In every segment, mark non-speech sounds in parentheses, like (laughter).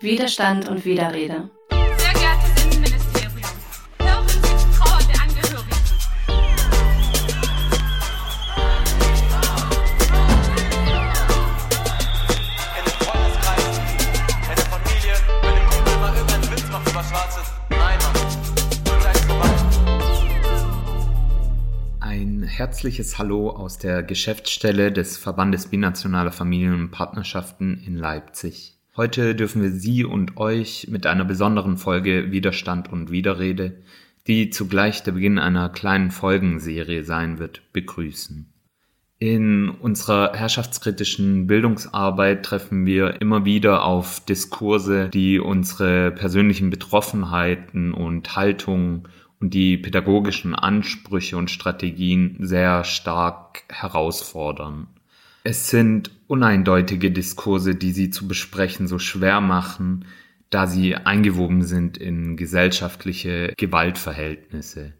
Widerstand und Widerrede. Sehr geehrtes Innenministerium, hören Sie die Trauer der Angehörigen. in den Freundeskreis, in der Familie, wenn ein Kumpel mal irgendeinen Witz macht über Schwarzes. Nein, Mann. Ein herzliches Hallo aus der Geschäftsstelle des Verbandes Binationaler Familien und Partnerschaften in Leipzig. Heute dürfen wir Sie und euch mit einer besonderen Folge Widerstand und Widerrede, die zugleich der Beginn einer kleinen Folgenserie sein wird, begrüßen. In unserer herrschaftskritischen Bildungsarbeit treffen wir immer wieder auf Diskurse, die unsere persönlichen Betroffenheiten und Haltungen und die pädagogischen Ansprüche und Strategien sehr stark herausfordern. Es sind uneindeutige Diskurse, die sie zu besprechen so schwer machen, da sie eingewoben sind in gesellschaftliche Gewaltverhältnisse.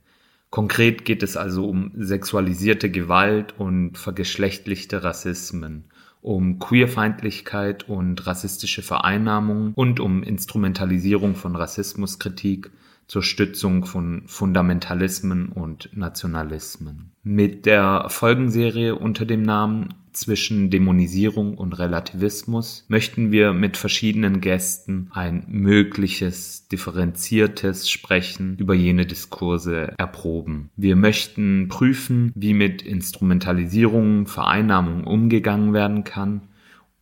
Konkret geht es also um sexualisierte Gewalt und vergeschlechtlichte Rassismen, um Queerfeindlichkeit und rassistische Vereinnahmung und um Instrumentalisierung von Rassismuskritik zur Stützung von Fundamentalismen und Nationalismen. Mit der Folgenserie unter dem Namen zwischen Dämonisierung und Relativismus möchten wir mit verschiedenen Gästen ein mögliches differenziertes Sprechen über jene Diskurse erproben. Wir möchten prüfen, wie mit Instrumentalisierung, Vereinnahmung umgegangen werden kann,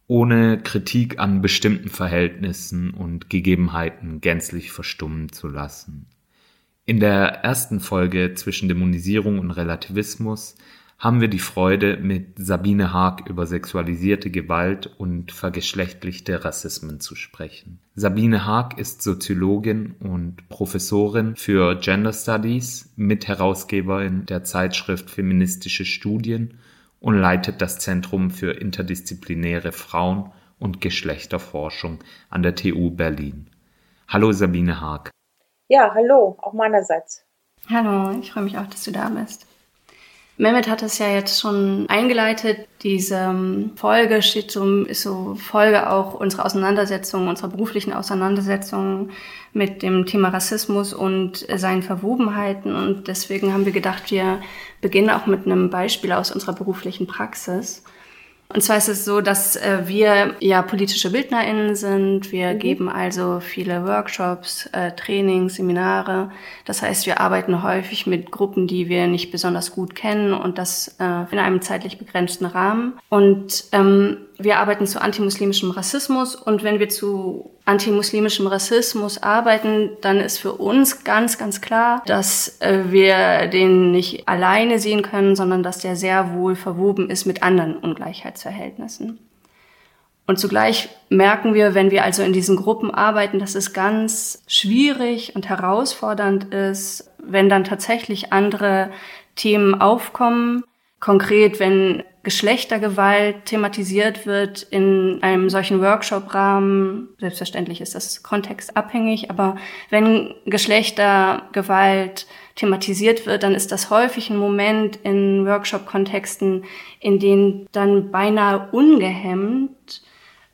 ohne Kritik an bestimmten Verhältnissen und Gegebenheiten gänzlich verstummen zu lassen. In der ersten Folge zwischen Dämonisierung und Relativismus haben wir die Freude, mit Sabine Haag über sexualisierte Gewalt und vergeschlechtlichte Rassismen zu sprechen. Sabine Haag ist Soziologin und Professorin für Gender Studies, Mitherausgeberin der Zeitschrift Feministische Studien und leitet das Zentrum für interdisziplinäre Frauen- und Geschlechterforschung an der TU Berlin. Hallo Sabine Haag. Ja, hallo, auch meinerseits. Hallo, ich freue mich auch, dass du da bist. Mehmet hat es ja jetzt schon eingeleitet. Diese ähm, Folge steht so, ist so Folge auch unserer Auseinandersetzung, unserer beruflichen Auseinandersetzung mit dem Thema Rassismus und seinen Verwobenheiten. Und deswegen haben wir gedacht, wir beginnen auch mit einem Beispiel aus unserer beruflichen Praxis. Und zwar ist es so, dass äh, wir ja politische BildnerInnen sind. Wir Mhm. geben also viele Workshops, äh, Trainings, Seminare. Das heißt, wir arbeiten häufig mit Gruppen, die wir nicht besonders gut kennen und das äh, in einem zeitlich begrenzten Rahmen. Und ähm, wir arbeiten zu antimuslimischem Rassismus und wenn wir zu antimuslimischem Rassismus arbeiten, dann ist für uns ganz, ganz klar, dass äh, wir den nicht alleine sehen können, sondern dass der sehr wohl verwoben ist mit anderen Ungleichheitsverhältnissen. Und zugleich merken wir, wenn wir also in diesen Gruppen arbeiten, dass es ganz schwierig und herausfordernd ist, wenn dann tatsächlich andere Themen aufkommen. Konkret, wenn Geschlechtergewalt thematisiert wird in einem solchen Workshop-Rahmen. Selbstverständlich ist das kontextabhängig, aber wenn Geschlechtergewalt thematisiert wird, dann ist das häufig ein Moment in Workshop-Kontexten, in denen dann beinahe ungehemmt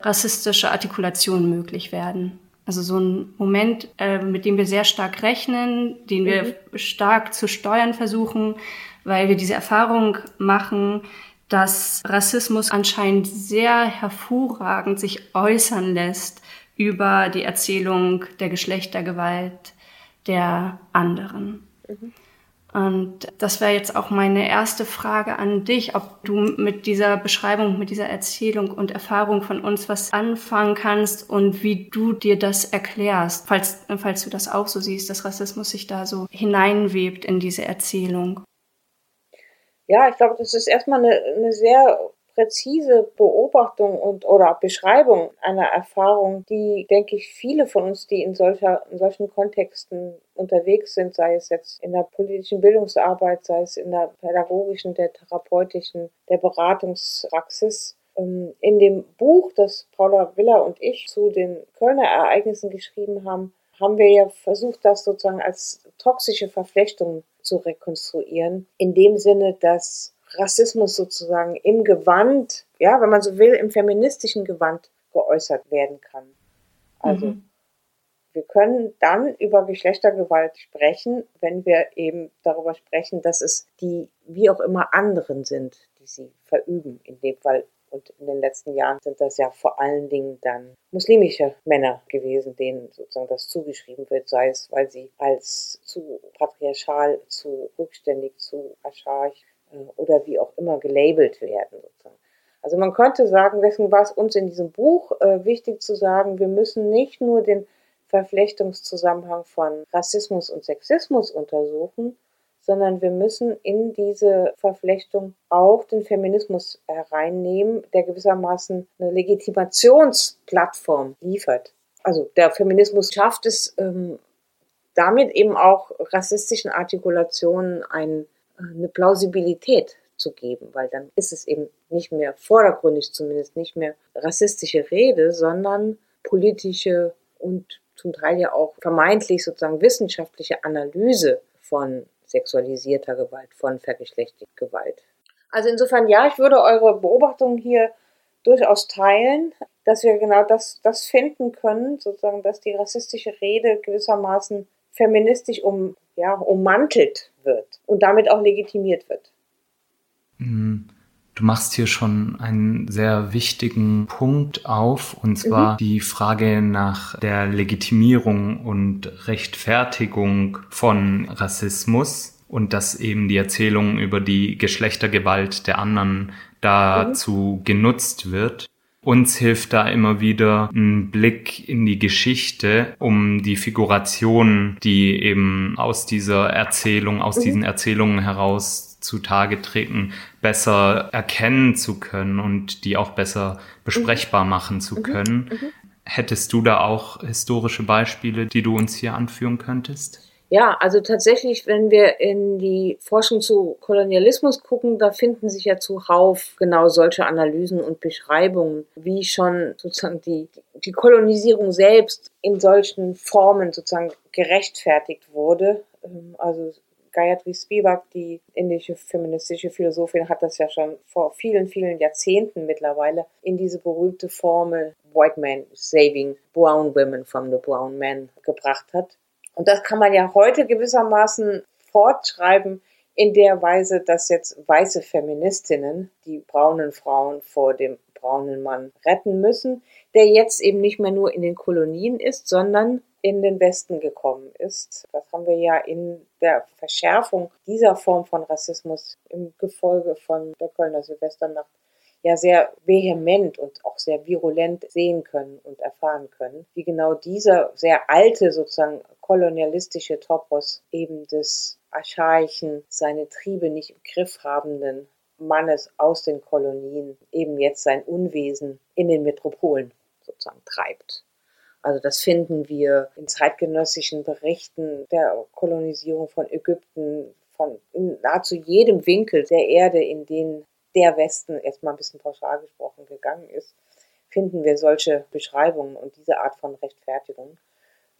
rassistische Artikulationen möglich werden. Also so ein Moment, äh, mit dem wir sehr stark rechnen, den wir stark zu steuern versuchen, weil wir diese Erfahrung machen, dass Rassismus anscheinend sehr hervorragend sich äußern lässt über die Erzählung der Geschlechtergewalt der anderen. Und das wäre jetzt auch meine erste Frage an dich, ob du mit dieser Beschreibung, mit dieser Erzählung und Erfahrung von uns was anfangen kannst und wie du dir das erklärst, falls, falls du das auch so siehst, dass Rassismus sich da so hineinwebt in diese Erzählung. Ja, ich glaube, das ist erstmal eine, eine sehr präzise Beobachtung und oder Beschreibung einer Erfahrung, die, denke ich, viele von uns, die in, solcher, in solchen Kontexten unterwegs sind, sei es jetzt in der politischen Bildungsarbeit, sei es in der pädagogischen, der therapeutischen, der Beratungspraxis, ähm, in dem Buch, das Paula Willer und ich zu den Kölner Ereignissen geschrieben haben, haben wir ja versucht, das sozusagen als toxische Verflechtung zu rekonstruieren. In dem Sinne, dass Rassismus sozusagen im Gewand, ja, wenn man so will, im feministischen Gewand geäußert werden kann. Also Mhm. wir können dann über Geschlechtergewalt sprechen, wenn wir eben darüber sprechen, dass es die wie auch immer anderen sind, die sie verüben. In dem Fall und in den letzten Jahren sind das ja vor allen Dingen dann muslimische Männer gewesen, denen sozusagen das zugeschrieben wird, sei es, weil sie als zu patriarchal, zu rückständig, zu archaisch äh, oder wie auch immer gelabelt werden. Sozusagen. Also man könnte sagen, deswegen war es uns in diesem Buch äh, wichtig zu sagen, wir müssen nicht nur den Verflechtungszusammenhang von Rassismus und Sexismus untersuchen, sondern wir müssen in diese Verflechtung auch den Feminismus hereinnehmen, der gewissermaßen eine Legitimationsplattform liefert. Also der Feminismus schafft es ähm, damit eben auch rassistischen Artikulationen ein, eine Plausibilität zu geben, weil dann ist es eben nicht mehr vordergründig zumindest nicht mehr rassistische Rede, sondern politische und zum Teil ja auch vermeintlich sozusagen wissenschaftliche Analyse von sexualisierter Gewalt, von vergeschlechtlicher Gewalt. Also insofern, ja, ich würde eure Beobachtung hier durchaus teilen, dass wir genau das, das finden können, sozusagen, dass die rassistische Rede gewissermaßen feministisch um, ja, ummantelt wird und damit auch legitimiert wird. Mm, Du machst hier schon einen sehr wichtigen Punkt auf, und zwar die Frage nach der Legitimierung und Rechtfertigung von Rassismus und dass eben die Erzählung über die Geschlechtergewalt der anderen dazu genutzt wird. Uns hilft da immer wieder ein Blick in die Geschichte, um die Figuration, die eben aus dieser Erzählung, aus diesen Erzählungen heraus zutage treten, besser erkennen zu können und die auch besser besprechbar machen zu können. Hättest du da auch historische Beispiele, die du uns hier anführen könntest? Ja, also tatsächlich, wenn wir in die Forschung zu Kolonialismus gucken, da finden sich ja zuhauf genau solche Analysen und Beschreibungen, wie schon sozusagen die, die Kolonisierung selbst in solchen Formen sozusagen gerechtfertigt wurde. Ähm, Also Gayatri Spivak, die indische feministische Philosophin, hat das ja schon vor vielen, vielen Jahrzehnten mittlerweile in diese berühmte Formel White Man saving brown women from the brown men gebracht hat. Und das kann man ja heute gewissermaßen fortschreiben in der Weise, dass jetzt weiße Feministinnen die braunen Frauen vor dem braunen Mann retten müssen, der jetzt eben nicht mehr nur in den Kolonien ist, sondern in den Westen gekommen ist. Das haben wir ja in der Verschärfung dieser Form von Rassismus im Gefolge von der Kölner Silvesternacht ja sehr vehement und auch sehr virulent sehen können und erfahren können, wie genau dieser sehr alte sozusagen kolonialistische Topos eben des archaischen, seine Triebe nicht im Griff habenden Mannes aus den Kolonien eben jetzt sein Unwesen in den Metropolen sozusagen treibt. Also das finden wir in zeitgenössischen Berichten der Kolonisierung von Ägypten, von nahezu jedem Winkel der Erde, in den der Westen erstmal ein bisschen pauschal gesprochen gegangen ist, finden wir solche Beschreibungen und diese Art von Rechtfertigung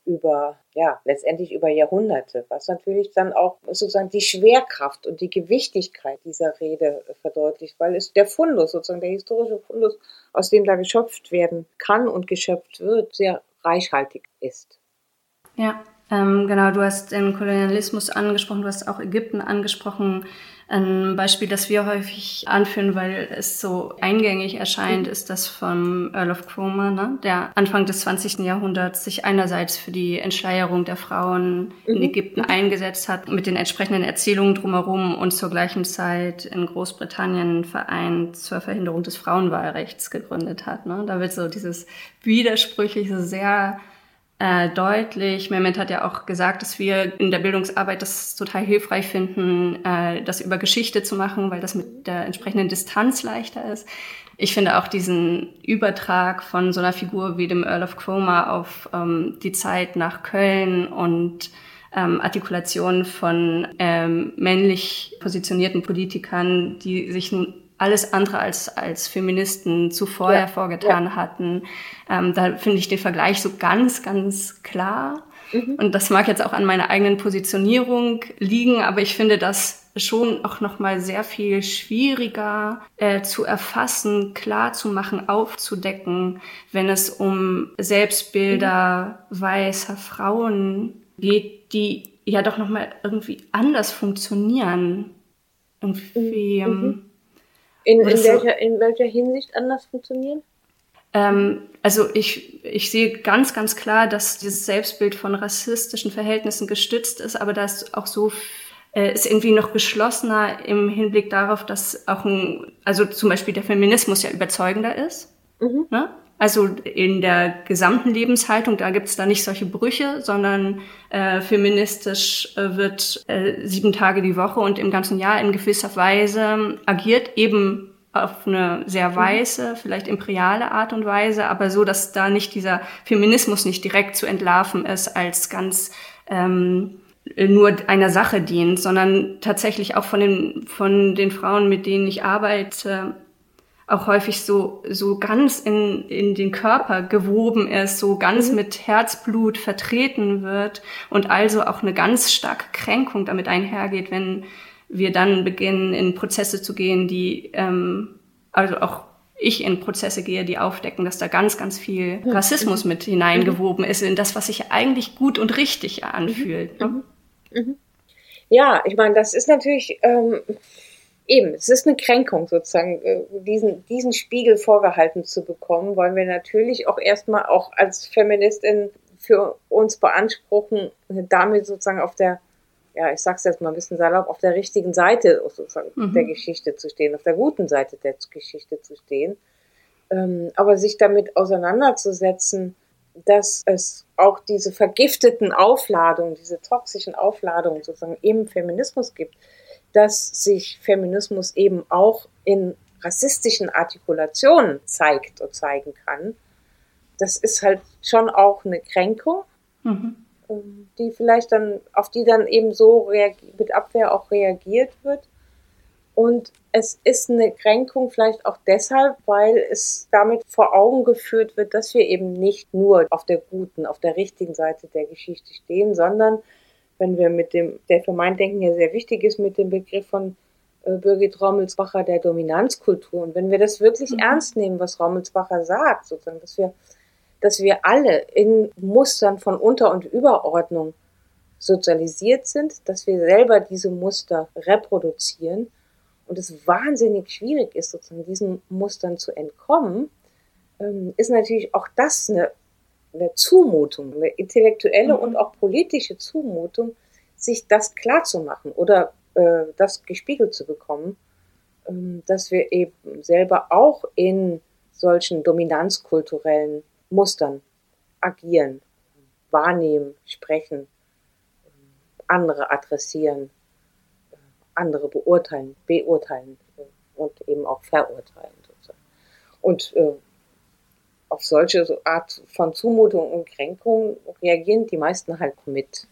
über, ja, letztendlich über Jahrhunderte, was natürlich dann auch sozusagen die Schwerkraft und die Gewichtigkeit dieser Rede verdeutlicht, weil es der Fundus, sozusagen der historische Fundus, aus dem da geschöpft werden kann und geschöpft wird, sehr reichhaltig ist. Ja, ähm, genau, du hast den Kolonialismus angesprochen, du hast auch Ägypten angesprochen. Ein Beispiel, das wir häufig anführen, weil es so eingängig erscheint, ist das vom Earl of Cromer, ne? der Anfang des 20. Jahrhunderts sich einerseits für die Entschleierung der Frauen in Ägypten eingesetzt hat, mit den entsprechenden Erzählungen drumherum und zur gleichen Zeit in Großbritannien einen Verein zur Verhinderung des Frauenwahlrechts gegründet hat. Ne? Da wird so dieses widersprüchliche, sehr äh, deutlich. Mehmet hat ja auch gesagt, dass wir in der Bildungsarbeit das total hilfreich finden, äh, das über Geschichte zu machen, weil das mit der entsprechenden Distanz leichter ist. Ich finde auch diesen Übertrag von so einer Figur wie dem Earl of Cromer auf ähm, die Zeit nach Köln und ähm, Artikulationen von ähm, männlich positionierten Politikern, die sich alles andere als, als Feministen zuvor Ja, hervorgetan ja. hatten. Ähm, da finde ich den Vergleich so ganz, ganz klar. Und das mag jetzt auch an meiner eigenen Positionierung liegen, aber ich finde, dass schon auch noch mal sehr viel schwieriger äh, zu erfassen, klar zu machen, aufzudecken, wenn es um Selbstbilder weißer Frauen geht, die ja doch noch mal irgendwie anders funktionieren. Irgendwie. Mhm. ähm, In, in, Das welcher, in welcher Hinsicht anders funktionieren? Ähm, also ich, ich sehe ganz, ganz klar, dass dieses Selbstbild von rassistischen Verhältnissen gestützt ist, aber da ist auch so, äh, ist irgendwie noch geschlossener im Hinblick darauf, dass auch ein, also zum Beispiel der Feminismus ja überzeugender ist. Ne? Also in der gesamten Lebenshaltung, da gibt es da nicht solche Brüche, sondern äh, feministisch äh, wird äh, sieben Tage die Woche und im ganzen Jahr in gewisser Weise agiert, eben auf eine sehr weiße, vielleicht imperiale Art und Weise, aber so, dass da nicht dieser Feminismus nicht direkt zu entlarven ist als ganz ähm, nur einer Sache dient, sondern tatsächlich auch von den, von den Frauen, mit denen ich arbeite, auch häufig so, so ganz in, in den Körper gewoben ist, so ganz mit Herzblut vertreten wird und also auch eine ganz starke Kränkung damit einhergeht, wenn wir dann beginnen, in Prozesse zu gehen, die, ähm, also auch ich in Prozesse gehe, die aufdecken, dass da ganz, ganz viel Rassismus mit hineingewoben ist in das, was sich eigentlich gut und richtig anfühlt. Ne? Ja, ich meine, das ist natürlich ähm, eben, es ist eine Kränkung sozusagen, äh, diesen, diesen Spiegel vorgehalten zu bekommen, weil wir natürlich auch erstmal auch als Feministin für uns beanspruchen, damit sozusagen auf der, ja, ich sag's jetzt mal ein bisschen salopp, auf der richtigen Seite sozusagen der Geschichte zu stehen, auf der guten Seite der Geschichte zu stehen. Ähm, aber sich damit auseinanderzusetzen, dass es auch diese vergifteten Aufladungen, diese toxischen Aufladungen sozusagen im Feminismus gibt, dass sich Feminismus eben auch in rassistischen Artikulationen zeigt und zeigen kann. Das ist halt schon auch eine Kränkung, Mhm. ähm, die vielleicht dann, auf die dann eben so mit Abwehr auch reagiert wird. Und es ist eine Kränkung vielleicht auch deshalb, weil es damit vor Augen geführt wird, dass wir eben nicht nur auf der guten, auf der richtigen Seite der Geschichte stehen, sondern wenn wir mit dem, der für mein Denken ja sehr wichtig ist, mit dem Begriff von äh, Birgit Rommelsbacher der Dominanzkultur. Und wenn wir das wirklich ernst nehmen, was Rommelsbacher sagt, sozusagen, dass wir, dass wir alle in Mustern von Unter- und Überordnung sozialisiert sind, dass wir selber diese Muster reproduzieren und es wahnsinnig schwierig ist, sozusagen diesen Mustern zu entkommen, ähm, ist natürlich auch das eine, eine Zumutung, eine intellektuelle und auch politische Zumutung, sich das klar zu machen oder äh, das gespiegelt zu bekommen, ähm, dass wir eben selber auch in solchen dominanzkulturellen Mustern agieren, wahrnehmen, sprechen, andere adressieren, andere beurteilen, beurteilen und eben auch verurteilen. Sozusagen. Und äh, auf solche so Art von Zumutung und Kränkung reagieren die meisten halt mit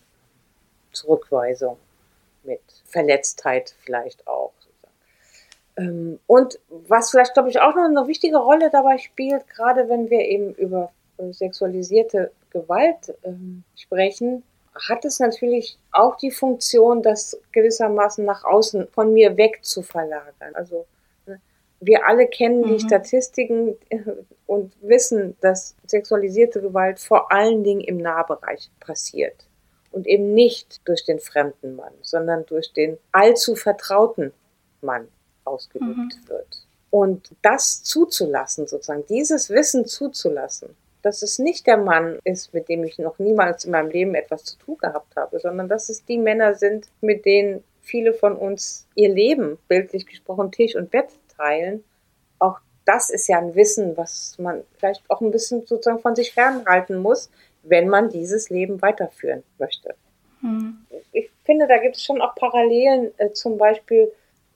Zurückweisung, mit Verletztheit vielleicht auch. Ähm, Und was vielleicht, glaube ich, auch noch eine wichtige Rolle dabei spielt, gerade wenn wir eben über sexualisierte Gewalt ähm, sprechen, hat es natürlich auch die Funktion, das gewissermaßen nach außen von mir weg zu verlagern. Also wir alle kennen die Statistiken äh, und wissen, dass sexualisierte Gewalt vor allen Dingen im Nahbereich passiert. Und eben nicht durch den fremden Mann, sondern durch den allzu vertrauten Mann ausgeübt wird. Und das zuzulassen, sozusagen, dieses Wissen zuzulassen, dass es nicht der Mann ist, mit dem ich noch niemals in meinem Leben etwas zu tun gehabt habe, sondern dass es die Männer sind, mit denen viele von uns ihr Leben, bildlich gesprochen, Tisch und Bett teilen. Auch das ist ja ein Wissen, was man vielleicht auch ein bisschen sozusagen von sich fernhalten muss, wenn man dieses Leben weiterführen möchte. Ich finde, da gibt es schon auch Parallelen, äh, zum Beispiel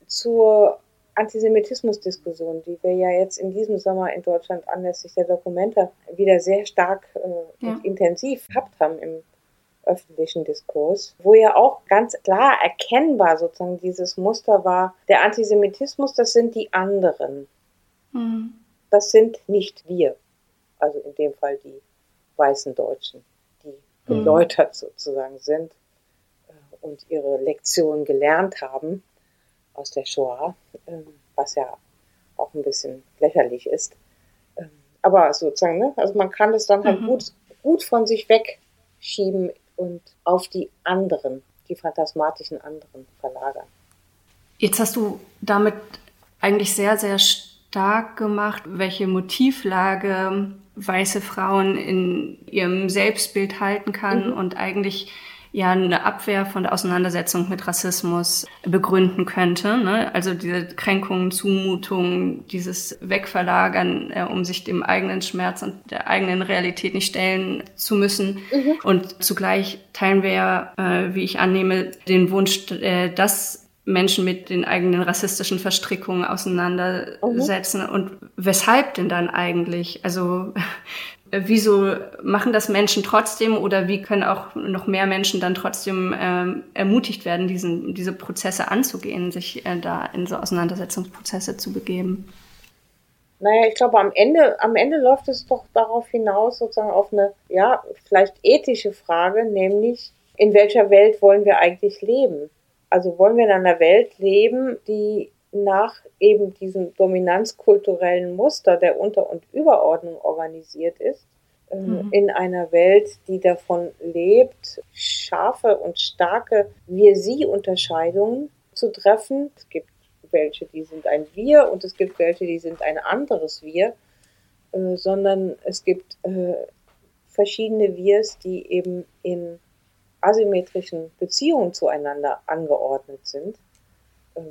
zur Antisemitismusdiskussion, die wir ja jetzt in diesem Sommer in Deutschland anlässlich der Dokumenta wieder sehr stark äh, Ja. und intensiv gehabt haben im öffentlichen Diskurs, wo ja auch ganz klar erkennbar sozusagen dieses Muster war, der Antisemitismus, das sind die anderen, Mhm. das sind nicht wir. Also in dem Fall die weißen Deutschen, die geläutert sozusagen sind äh, und ihre Lektion gelernt haben aus der Shoah, ähm, was ja auch ein bisschen lächerlich ist. Ähm, aber sozusagen, ne? also man kann es dann halt Mhm. gut, gut von sich wegschieben und auf die anderen, die phantasmatischen anderen verlagern. Jetzt hast du damit eigentlich sehr, sehr stark gemacht, welche Motivlage weiße Frauen in ihrem Selbstbild halten kann Mhm. und eigentlich ja eine Abwehr von der Auseinandersetzung mit Rassismus begründen könnte. Ne? Also diese Kränkungen, Zumutungen, dieses Wegverlagern, äh, um sich dem eigenen Schmerz und der eigenen Realität nicht stellen zu müssen. Und zugleich teilen wir ja, äh, wie ich annehme, den Wunsch, äh, dass Menschen mit den eigenen rassistischen Verstrickungen auseinandersetzen. Und weshalb denn dann eigentlich? Also wieso machen das Menschen trotzdem oder wie können auch noch mehr Menschen dann trotzdem ähm, ermutigt werden, diesen, diese Prozesse anzugehen, sich äh, da in so Auseinandersetzungsprozesse zu begeben? Naja, ich glaube, am Ende, am Ende läuft es doch darauf hinaus, sozusagen auf eine, ja, vielleicht ethische Frage, nämlich, in welcher Welt wollen wir eigentlich leben? Also wollen wir in einer Welt leben, die nach eben diesem dominanzkulturellen Muster der Unter- und Überordnung organisiert ist, äh, Mhm. in einer Welt, die davon lebt, scharfe und starke Wir-Sie-Unterscheidungen zu treffen. Es gibt welche, die sind ein Wir und es gibt welche, die sind ein anderes Wir, äh, sondern es gibt äh, verschiedene Wirs, die eben in asymmetrischen Beziehungen zueinander angeordnet sind.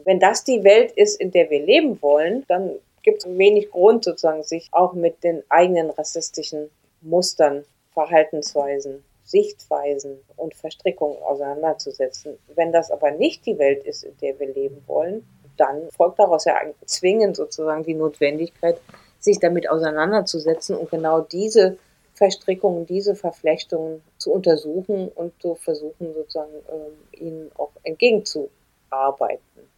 Wenn das die Welt ist, in der wir leben wollen, dann gibt es wenig Grund, sozusagen, sich auch mit den eigenen rassistischen Mustern, Verhaltensweisen, Sichtweisen und Verstrickungen auseinanderzusetzen. Wenn das aber nicht die Welt ist, in der wir leben wollen, dann folgt daraus ja zwingend sozusagen die Notwendigkeit, sich damit auseinanderzusetzen und genau diese Verstrickungen, diese Verflechtungen zu untersuchen und zu versuchen, sozusagen ähm, ihnen auch entgegenzuarbeiten.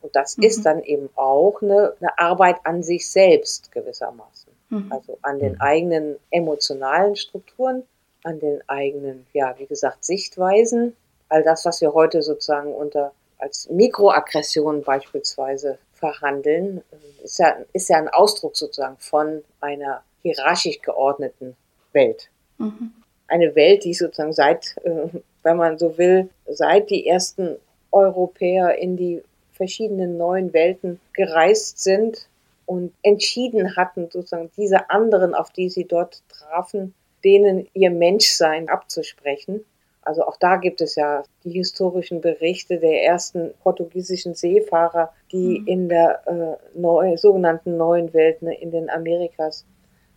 Und das Mhm. ist dann eben auch eine, eine Arbeit an sich selbst gewissermaßen. Mhm. Also an den Mhm. eigenen emotionalen Strukturen, an den eigenen, ja, wie gesagt, Sichtweisen. All das, was wir heute sozusagen unter als Mikroaggression beispielsweise verhandeln, äh, ist ja, ist ja ein Ausdruck sozusagen von einer hierarchisch geordneten Welt. Mhm. Eine Welt, die sozusagen seit, äh, wenn man so will, seit die ersten Europäer in die verschiedenen neuen Welten gereist sind und entschieden hatten, sozusagen diese anderen, auf die sie dort trafen, denen ihr Menschsein abzusprechen. Also auch da gibt es ja die historischen Berichte der ersten portugiesischen Seefahrer, die Mhm. in der äh, neu, sogenannten neuen Welt, ne, in den Amerikas,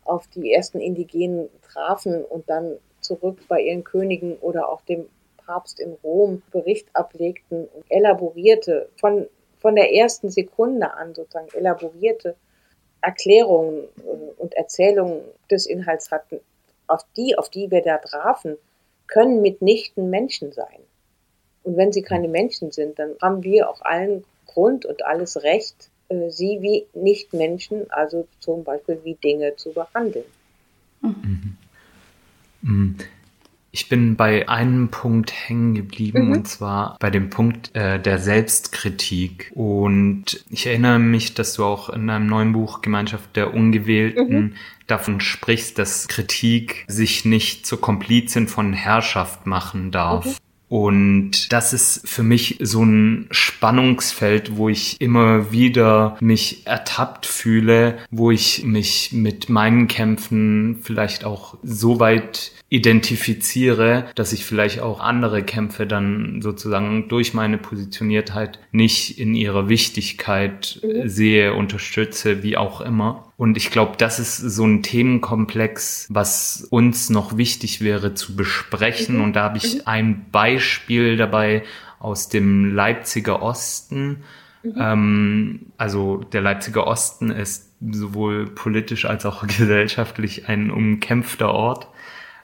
auf die ersten Indigenen trafen und dann zurück bei ihren Königen oder auch dem Papst in Rom Bericht ablegten und elaborierte, von, von der ersten Sekunde an sozusagen elaborierte Erklärungen äh, und Erzählungen des Inhalts hatten, auf die, auf die wir da trafen, können mitnichten Menschen sein. Und wenn sie keine Menschen sind, dann haben wir auch allen Grund und alles Recht, äh, sie wie Nichtmenschen, also zum Beispiel wie Dinge zu behandeln. Mm. Ich bin bei einem Punkt hängen geblieben Mhm. und zwar bei dem Punkt äh, der Selbstkritik. Und ich erinnere mich, dass du auch in deinem neuen Buch Gemeinschaft der Ungewählten davon sprichst, dass Kritik sich nicht zur Komplizin von Herrschaft machen darf. Und das ist für mich so ein Spannungsfeld, wo ich immer wieder mich ertappt fühle, wo ich mich mit meinen Kämpfen vielleicht auch so weit identifiziere, dass ich vielleicht auch andere Kämpfe dann sozusagen durch meine Positioniertheit nicht in ihrer Wichtigkeit äh, sehe, unterstütze, wie auch immer. Und ich glaube, das ist so ein Themenkomplex, was uns noch wichtig wäre zu besprechen. Und da habe ich ein Beispiel dabei aus dem Leipziger Osten. Ähm, also der Leipziger Osten ist sowohl politisch als auch (laughs) gesellschaftlich ein umkämpfter Ort.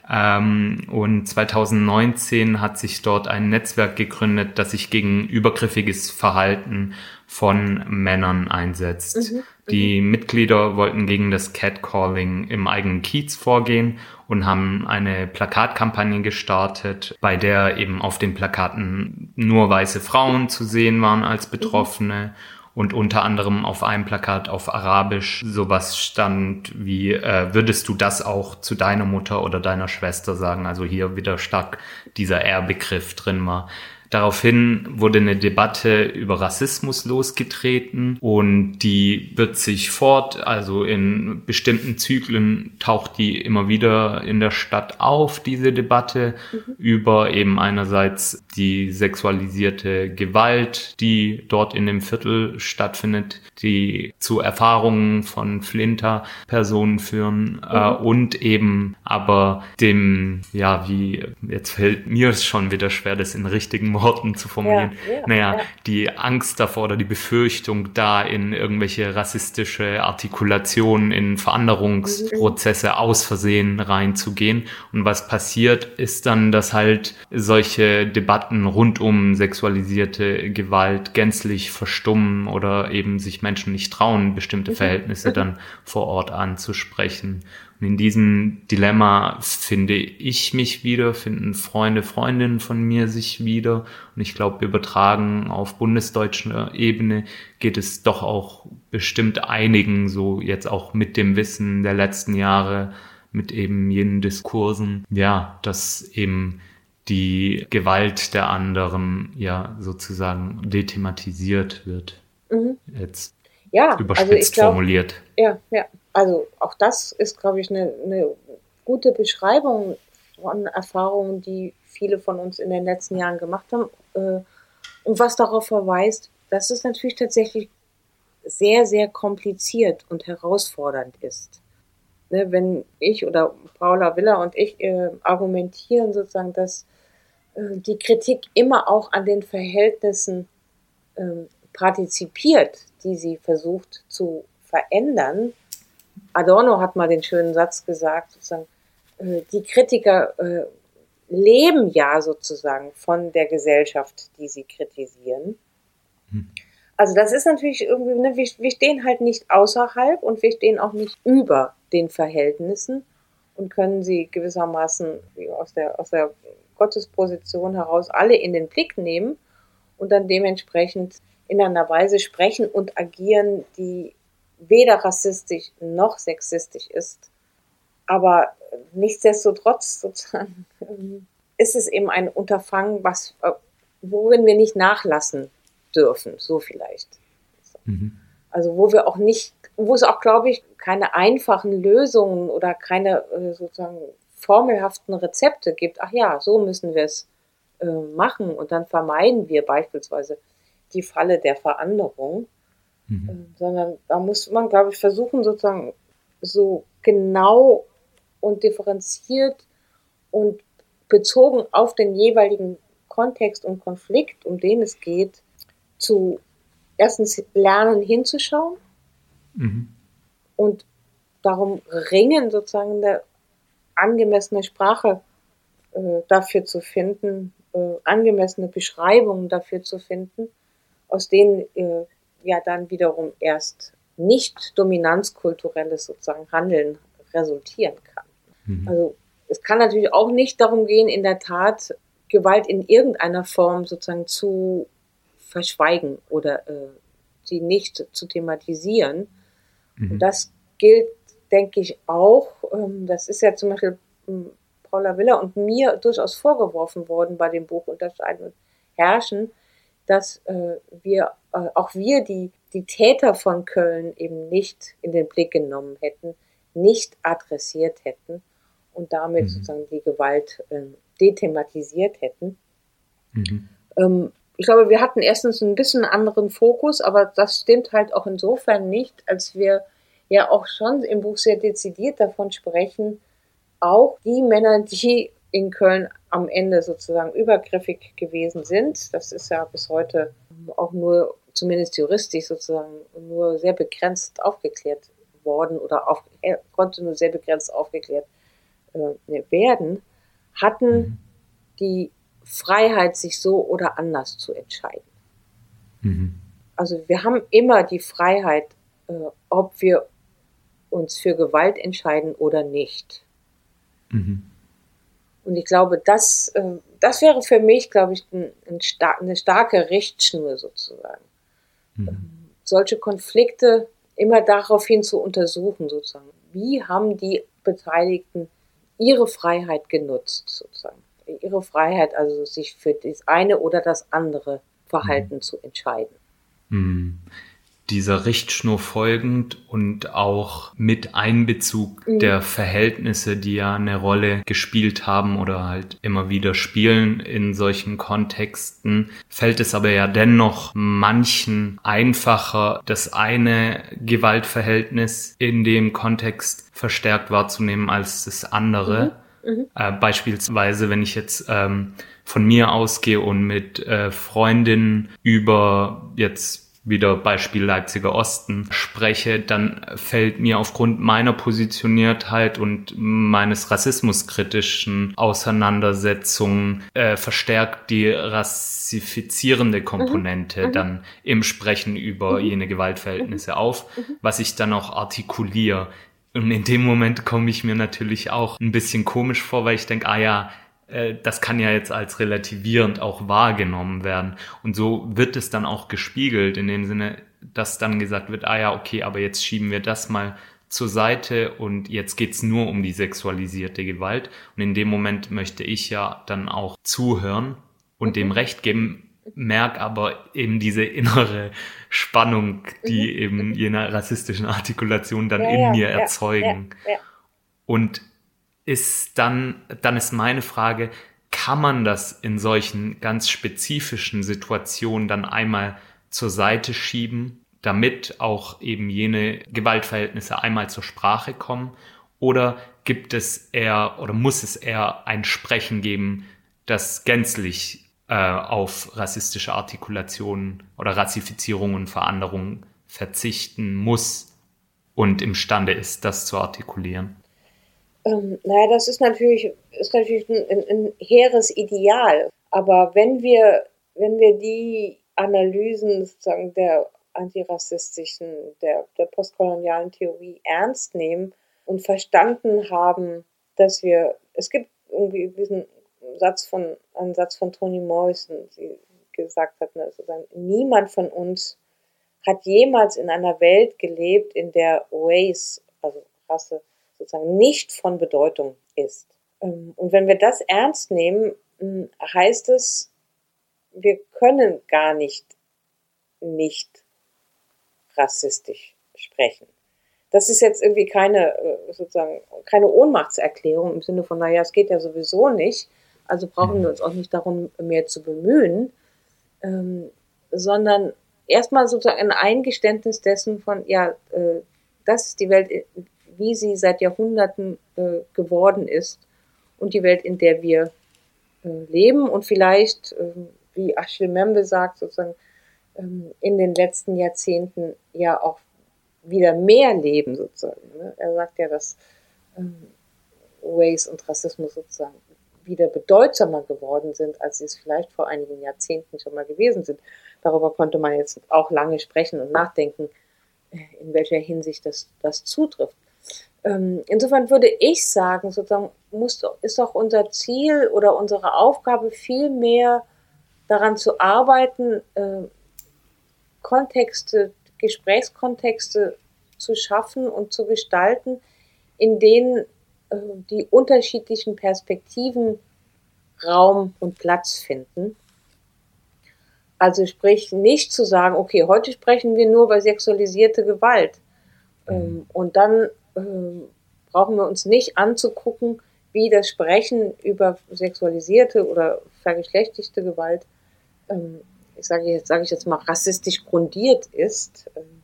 Ähm, und 2019 hat sich dort ein Netzwerk gegründet, das sich gegen übergriffiges Verhalten von Männern einsetzt. Die Mitglieder wollten gegen das Catcalling im eigenen Kiez vorgehen und haben eine Plakatkampagne gestartet, bei der eben auf den Plakaten nur weiße Frauen zu sehen waren als Betroffene und unter anderem auf einem Plakat auf Arabisch sowas stand wie, äh, würdest du das auch zu deiner Mutter oder deiner Schwester sagen? Also hier wieder stark dieser R-Begriff drin war. Daraufhin wurde eine Debatte über Rassismus losgetreten und die wird sich fort, also in bestimmten Zyklen taucht die immer wieder in der Stadt auf, diese Debatte über eben einerseits die sexualisierte Gewalt, die dort in dem Viertel stattfindet, die zu Erfahrungen von Flinter-Personen führen äh, und eben aber dem, ja, wie, jetzt fällt mir es schon wieder schwer, das in richtigen Worten zu formulieren. Ja, ja, naja, ja. die Angst davor oder die Befürchtung, da in irgendwelche rassistische Artikulationen, in Veränderungsprozesse aus Versehen reinzugehen. Und was passiert, ist dann, dass halt solche Debatten rund um sexualisierte Gewalt gänzlich verstummen oder eben sich Menschen nicht trauen, bestimmte Verhältnisse dann vor Ort anzusprechen. Und in diesem Dilemma finde ich mich wieder, finden Freunde, Freundinnen von mir sich wieder. Und ich glaube, übertragen auf bundesdeutscher Ebene geht es doch auch bestimmt einigen, so jetzt auch mit dem Wissen der letzten Jahre, mit eben jenen Diskursen, ja, dass eben die Gewalt der anderen ja sozusagen dethematisiert wird. Jetzt Ja, also überspitzt ich glaube, formuliert. Ja, ja. Also auch das ist, glaube ich, eine, eine gute Beschreibung von Erfahrungen, die viele von uns in den letzten Jahren gemacht haben. Äh, Und was darauf verweist, dass es natürlich tatsächlich sehr, sehr kompliziert und herausfordernd ist. Ne, wenn ich oder Paula Willer und ich äh, argumentieren sozusagen, dass äh, die Kritik immer auch an den Verhältnissen ähm, partizipiert, die sie versucht zu verändern. Adorno hat mal den schönen Satz gesagt, sozusagen, äh, die Kritiker äh, leben ja sozusagen von der Gesellschaft, die sie kritisieren. Also das ist natürlich irgendwie, ne, wir, wir stehen halt nicht außerhalb und wir stehen auch nicht über den Verhältnissen und können sie gewissermaßen aus der, aus der Gottesposition heraus alle in den Blick nehmen und dann dementsprechend in einer Weise sprechen und agieren, die weder rassistisch noch sexistisch ist. Aber nichtsdestotrotz sozusagen (laughs) ist es eben ein Unterfangen, was, äh, worin wir nicht nachlassen dürfen, so vielleicht. Also wo wir auch nicht, wo es auch, glaube ich, keine einfachen Lösungen oder keine äh, sozusagen formelhaften Rezepte gibt. Ach ja, so müssen wir es äh, machen und dann vermeiden wir beispielsweise die Falle der Veränderung, äh, sondern da muss man, glaube ich, versuchen, sozusagen so genau und differenziert und bezogen auf den jeweiligen Kontext und Konflikt, um den es geht, zu erstens lernen hinzuschauen und darum ringen, sozusagen eine angemessene Sprache äh, dafür zu finden, äh, angemessene Beschreibungen dafür zu finden, aus denen äh, ja dann wiederum erst nicht dominanzkulturelles sozusagen Handeln resultieren kann. Also es kann natürlich auch nicht darum gehen, in der Tat Gewalt in irgendeiner Form sozusagen zu verschweigen oder äh, sie nicht zu thematisieren. Und das gilt, denke ich, auch, ähm, das ist ja zum Beispiel ähm, Paula Willer und mir durchaus vorgeworfen worden bei dem Buch Unterscheiden und Herrschen, dass äh, wir, auch wir, die, die Täter von Köln eben nicht in den Blick genommen hätten, nicht adressiert hätten und damit sozusagen die Gewalt äh, dethematisiert hätten. Ähm, ich glaube, wir hatten erstens ein bisschen anderen Fokus, aber das stimmt halt auch insofern nicht, als wir ja auch schon im Buch sehr dezidiert davon sprechen, auch die Männer, die in Köln am Ende sozusagen übergriffig gewesen sind, das ist ja bis heute auch nur, zumindest juristisch sozusagen, nur sehr begrenzt aufgeklärt worden oder auf, er konnte nur sehr begrenzt aufgeklärt äh, werden, hatten die Freiheit, sich so oder anders zu entscheiden. also wir haben immer die Freiheit, äh, ob wir uns für Gewalt entscheiden oder nicht. Mhm. Und ich glaube, das, äh, das wäre für mich, glaube ich, ein, ein star eine starke Richtschnur sozusagen. Mhm. Solche Konflikte immer daraufhin zu untersuchen, sozusagen. Wie haben die Beteiligten ihre Freiheit genutzt, sozusagen? Ihre Freiheit, also sich für das eine oder das andere Verhalten zu entscheiden. Mhm. Dieser Richtschnur folgend und auch mit Einbezug Mhm. der Verhältnisse, die ja eine Rolle gespielt haben oder halt immer wieder spielen in solchen Kontexten, fällt es aber ja dennoch manchen einfacher, das eine Gewaltverhältnis in dem Kontext verstärkt wahrzunehmen als das andere. Äh, beispielsweise, wenn ich jetzt ähm, von mir ausgehe und mit äh, Freundinnen über jetzt wieder Beispiel Leipziger Osten spreche, dann fällt mir aufgrund meiner Positioniertheit und meines rassismuskritischen Auseinandersetzungen äh, verstärkt die rassifizierende Komponente dann im Sprechen über jene Gewaltverhältnisse auf, was ich dann auch artikuliere. Und in dem Moment komme ich mir natürlich auch ein bisschen komisch vor, weil ich denke, ah ja, das kann ja jetzt als relativierend auch wahrgenommen werden. Und so wird es dann auch gespiegelt, in dem Sinne, dass dann gesagt wird, ah ja, okay, aber jetzt schieben wir das mal zur Seite und jetzt geht's nur um die sexualisierte Gewalt. Und in dem Moment möchte ich ja dann auch zuhören und dem Recht geben, merk aber eben diese innere Spannung, die eben jener rassistischen Artikulation dann Ja, in mir ja, erzeugen. Ja. Und ist dann, dann ist meine Frage, kann man das in solchen ganz spezifischen Situationen dann einmal zur Seite schieben, damit auch eben jene Gewaltverhältnisse einmal zur Sprache kommen? Oder gibt es eher oder muss es eher ein Sprechen geben, das gänzlich äh, auf rassistische Artikulationen oder Rassifizierung und Veranderung verzichten muss und imstande ist, das zu artikulieren? Ähm, naja, das ist natürlich, ist natürlich ein, ein, hehres Ideal. Aber wenn wir, wenn wir die Analysen sozusagen der antirassistischen, der, der postkolonialen Theorie ernst nehmen und verstanden haben, dass wir, es gibt irgendwie diesen Satz von, einen Satz von Toni Morrison, die gesagt hat, ne, sozusagen, niemand von uns hat jemals in einer Welt gelebt, in der Race, also Rasse, sozusagen nicht von Bedeutung ist. Ähm, Und wenn wir das ernst nehmen, heißt es, wir können gar nicht nicht rassistisch sprechen. Das ist jetzt irgendwie keine äh, sozusagen keine Ohnmachtserklärung im Sinne von, naja, es geht ja sowieso nicht, also brauchen wir uns auch nicht darum mehr zu bemühen, ähm, sondern erstmal sozusagen ein Eingeständnis dessen von, ja, äh, das ist die Welt, wie sie seit Jahrhunderten äh, geworden ist und die Welt, in der wir äh, leben und vielleicht, äh, wie Achille Membe sagt, sozusagen ähm, in den letzten Jahrzehnten ja auch wieder mehr leben sozusagen. Ne? Er sagt ja, dass ähm, Race und Rassismus sozusagen wieder bedeutsamer geworden sind, als sie es vielleicht vor einigen Jahrzehnten schon mal gewesen sind. Darüber konnte man jetzt auch lange sprechen und nachdenken, äh, in welcher Hinsicht das, das zutrifft. Ähm, insofern würde ich sagen, sozusagen muss, ist doch unser Ziel oder unsere Aufgabe viel mehr daran zu arbeiten, äh, Kontexte, Gesprächskontexte zu schaffen und zu gestalten, in denen äh, die unterschiedlichen Perspektiven Raum und Platz finden. Also sprich nicht zu sagen, okay, heute sprechen wir nur über sexualisierte Gewalt. Ähm, und dann ähm, brauchen wir uns nicht anzugucken, wie das Sprechen über sexualisierte oder vergeschlechtigte Gewalt, ähm, ich sage jetzt, sage ich jetzt mal, rassistisch grundiert ist, ähm,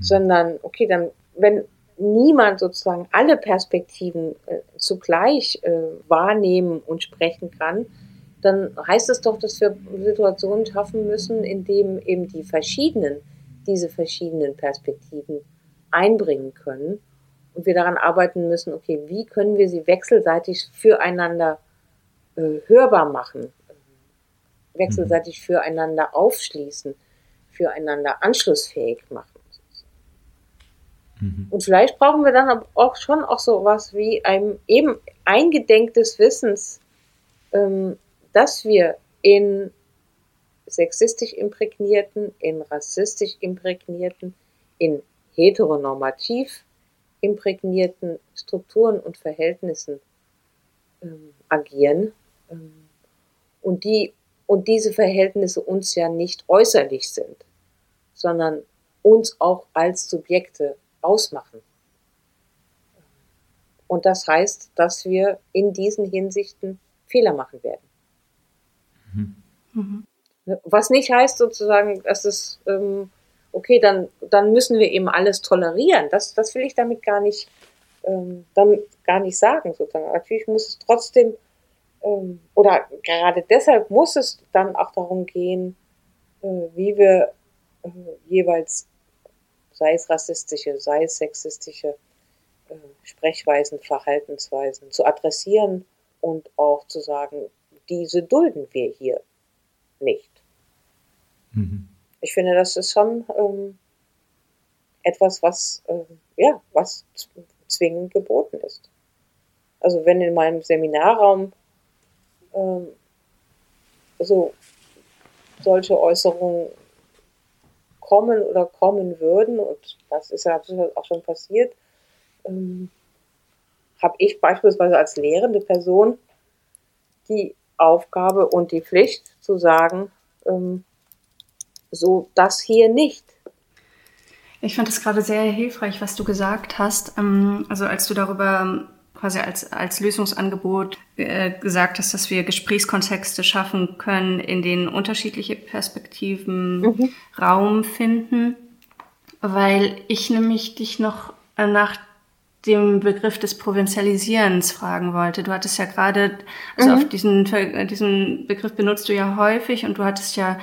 sondern okay, dann, wenn niemand sozusagen alle Perspektiven äh, zugleich äh, wahrnehmen und sprechen kann, dann heißt es doch, dass wir Situationen schaffen müssen, in denen eben die verschiedenen, diese verschiedenen Perspektiven einbringen können und wir daran arbeiten müssen, okay, wie können wir sie wechselseitig füreinander äh, hörbar machen, äh, wechselseitig füreinander aufschließen, füreinander anschlussfähig machen. Und vielleicht brauchen wir dann auch schon auch so was wie ein eben eingedenk des Wissens, ähm, dass wir in sexistisch imprägnierten, in rassistisch imprägnierten, in heteronormativ imprägnierten Strukturen und Verhältnissen ähm, agieren ähm, und die und diese Verhältnisse uns ja nicht äußerlich sind, sondern uns auch als Subjekte ausmachen. Und das heißt, dass wir in diesen Hinsichten Fehler machen werden. Mhm. Was nicht heißt sozusagen, dass es, ähm, okay, dann, dann müssen wir eben alles tolerieren. Das, das will ich damit gar nicht, ähm, damit gar nicht sagen, sozusagen. Natürlich muss es trotzdem, ähm, oder gerade deshalb muss es dann auch darum gehen, äh, wie wir äh, jeweils, sei es rassistische, sei es sexistische äh, Sprechweisen, Verhaltensweisen zu adressieren und auch zu sagen, diese dulden wir hier nicht. Mhm. Ich finde, das ist schon ähm, etwas, was, äh, ja, was zwingend geboten ist. Also wenn in meinem Seminarraum ähm, so solche Äußerungen kommen oder kommen würden, und das ist ja auch schon passiert, ähm, habe ich beispielsweise als lehrende Person die Aufgabe und die Pflicht zu sagen, ähm, so das hier nicht. Ich fand es gerade sehr hilfreich, was du gesagt hast. Ähm, Also als du darüber quasi als, als Lösungsangebot äh, gesagt hast, dass wir Gesprächskontexte schaffen können, in denen unterschiedliche Perspektiven Raum finden, weil ich nämlich dich noch äh, nach dem Begriff des Provinzialisierens fragen wollte. Du hattest ja gerade, also auf diesen, Ver- diesen Begriff benutzt du ja häufig und du hattest ja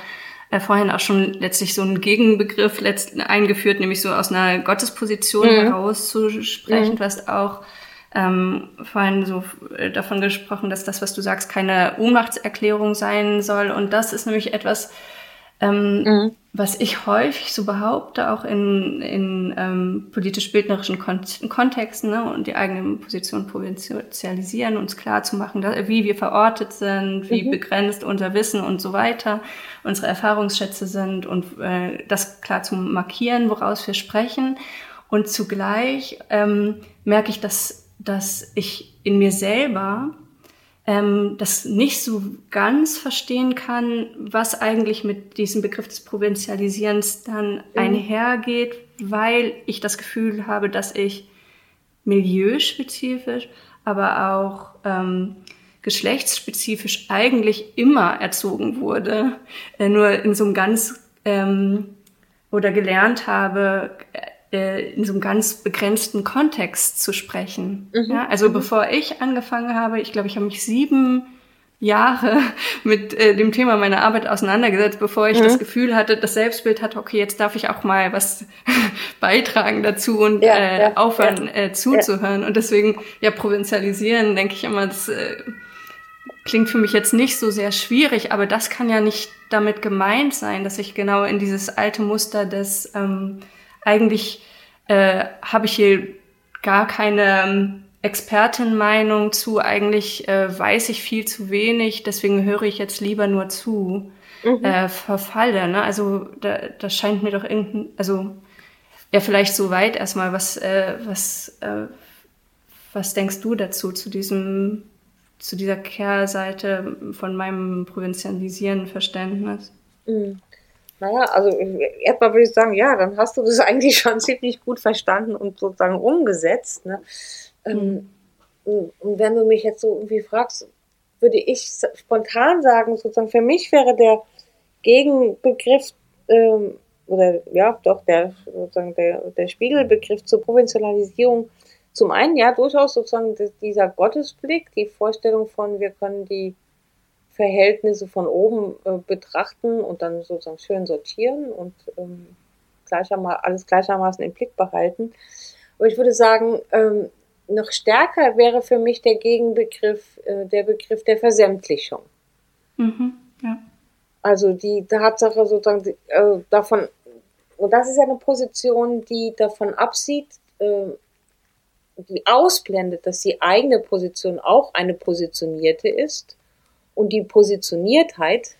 äh, vorhin auch schon letztlich so einen Gegenbegriff letzt, eingeführt, nämlich so aus einer Gottesposition heraus zu sprechen. Du hast auch ähm, vorhin so äh, davon gesprochen, dass das, was du sagst, keine Ohnmachtserklärung sein soll. Und das ist nämlich etwas, ähm, was ich häufig so behaupte, auch in, in ähm, politisch-bildnerischen Kon Kontexten ne, und die eigene Position provinzialisieren, uns klar zu machen, wie wir verortet sind, wie begrenzt unser Wissen und so weiter, unsere Erfahrungsschätze sind und äh, das klar zu markieren, woraus wir sprechen. Und zugleich ähm, merke ich, dass, dass ich in mir selber ähm, das nicht so ganz verstehen kann, was eigentlich mit diesem Begriff des Provinzialisierens dann einhergeht, weil ich das Gefühl habe, dass ich milieuspezifisch, aber auch ähm, geschlechtsspezifisch eigentlich immer erzogen wurde, äh, nur in so einem ganz ähm, oder gelernt habe, äh, in so einem ganz begrenzten Kontext zu sprechen. Ja, also bevor ich angefangen habe, ich glaube, ich habe mich sieben Jahre (laughs) mit äh, dem Thema meiner Arbeit auseinandergesetzt, bevor ich das Gefühl hatte, das Selbstbild hatte, okay, jetzt darf ich auch mal was (laughs) beitragen dazu und Ja, äh, ja, aufhören äh, zuzuhören. Und deswegen, ja, provinzialisieren, denke ich immer, das äh, klingt für mich jetzt nicht so sehr schwierig, aber das kann ja nicht damit gemeint sein, dass ich genau in dieses alte Muster des ähm, eigentlich äh, habe ich hier gar keine ähm, Expertenmeinung zu, eigentlich äh, weiß ich viel zu wenig, deswegen höre ich jetzt lieber nur zu, äh, verfalle. Ne? Also da, das scheint mir doch irgendein, also ja vielleicht so weit erstmal, was, äh, was, äh, was denkst du dazu, zu diesem, zu dieser Kehrseite von meinem provinzialisieren Verständnis? Naja, also erstmal würde ich sagen, ja, dann hast du das (laughs) eigentlich schon ziemlich gut verstanden und sozusagen umgesetzt. Ne? Ähm, und wenn du mich jetzt so irgendwie fragst, würde ich spontan sagen, sozusagen für mich wäre der Gegenbegriff ähm, oder ja, doch der sozusagen der, der Spiegelbegriff zur Provinzialisierung zum einen ja durchaus sozusagen dieser Gottesblick, die Vorstellung von, wir können die Verhältnisse von oben äh, betrachten und dann sozusagen schön sortieren und ähm, gleicherma alles gleichermaßen im Blick behalten. Aber ich würde sagen, ähm, noch stärker wäre für mich der Gegenbegriff, äh, der Begriff der Versämtlichung. Mhm, ja. Also die Tatsache sozusagen die, äh, davon, und das ist ja eine Position, die davon absieht, äh, die ausblendet, dass die eigene Position auch eine positionierte ist und die Positioniertheit,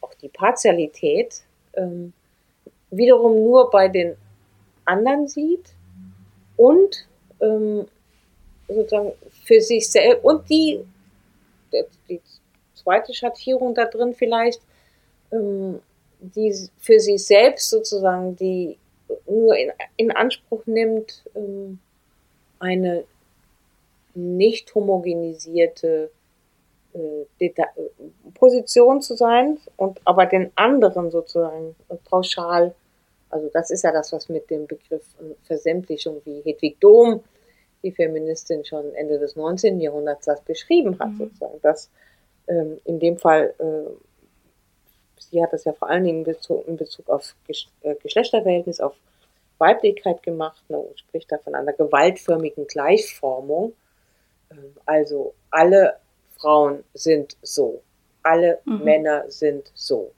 auch die Partialität, ähm, wiederum nur bei den anderen sieht und ähm, sozusagen für sich selbst und die, die zweite Schattierung da drin vielleicht, ähm, die für sich selbst sozusagen die nur in, in Anspruch nimmt, ähm, eine nicht homogenisierte Position zu sein und aber den anderen sozusagen pauschal, also das ist ja das, was mit dem Begriff Versämtlichung wie Hedwig Dohm, die Feministin schon Ende des 19. Jahrhunderts das beschrieben hat, mhm. sozusagen, dass ähm, in dem Fall, äh, sie hat das ja vor allen Dingen in Bezug, in Bezug auf äh, Geschlechterverhältnis, auf Weiblichkeit gemacht ne, und spricht da von einer gewaltförmigen Gleichformung. Ähm, also alle Frauen sind so, alle mhm. Männer sind so.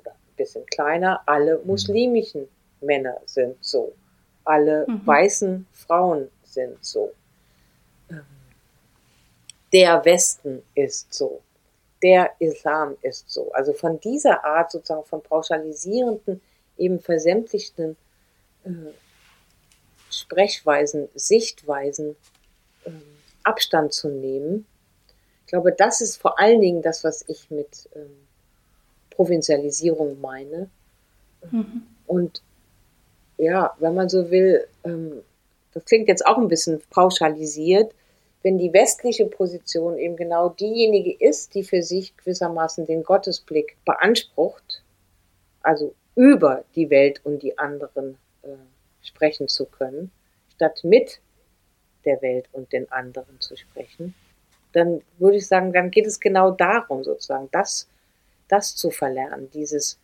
Oder ein bisschen kleiner, alle muslimischen Männer sind so. Alle mhm. weißen Frauen sind so. Ähm, der Westen ist so. Der Islam ist so. Also von dieser Art sozusagen von pauschalisierenden, eben versämtlichten äh, Sprechweisen, Sichtweisen äh, Abstand zu nehmen. Ich glaube, das ist vor allen Dingen das, was ich mit ähm, Provinzialisierung meine. Mhm. Und ja, wenn man so will, ähm, das klingt jetzt auch ein bisschen pauschalisiert, wenn die westliche Position eben genau diejenige ist, die für sich gewissermaßen den Gottesblick beansprucht, also über die Welt und die anderen äh, sprechen zu können, statt mit der Welt und den anderen zu sprechen, dann würde ich sagen, dann geht es genau darum, sozusagen, das, das zu verlernen, dieses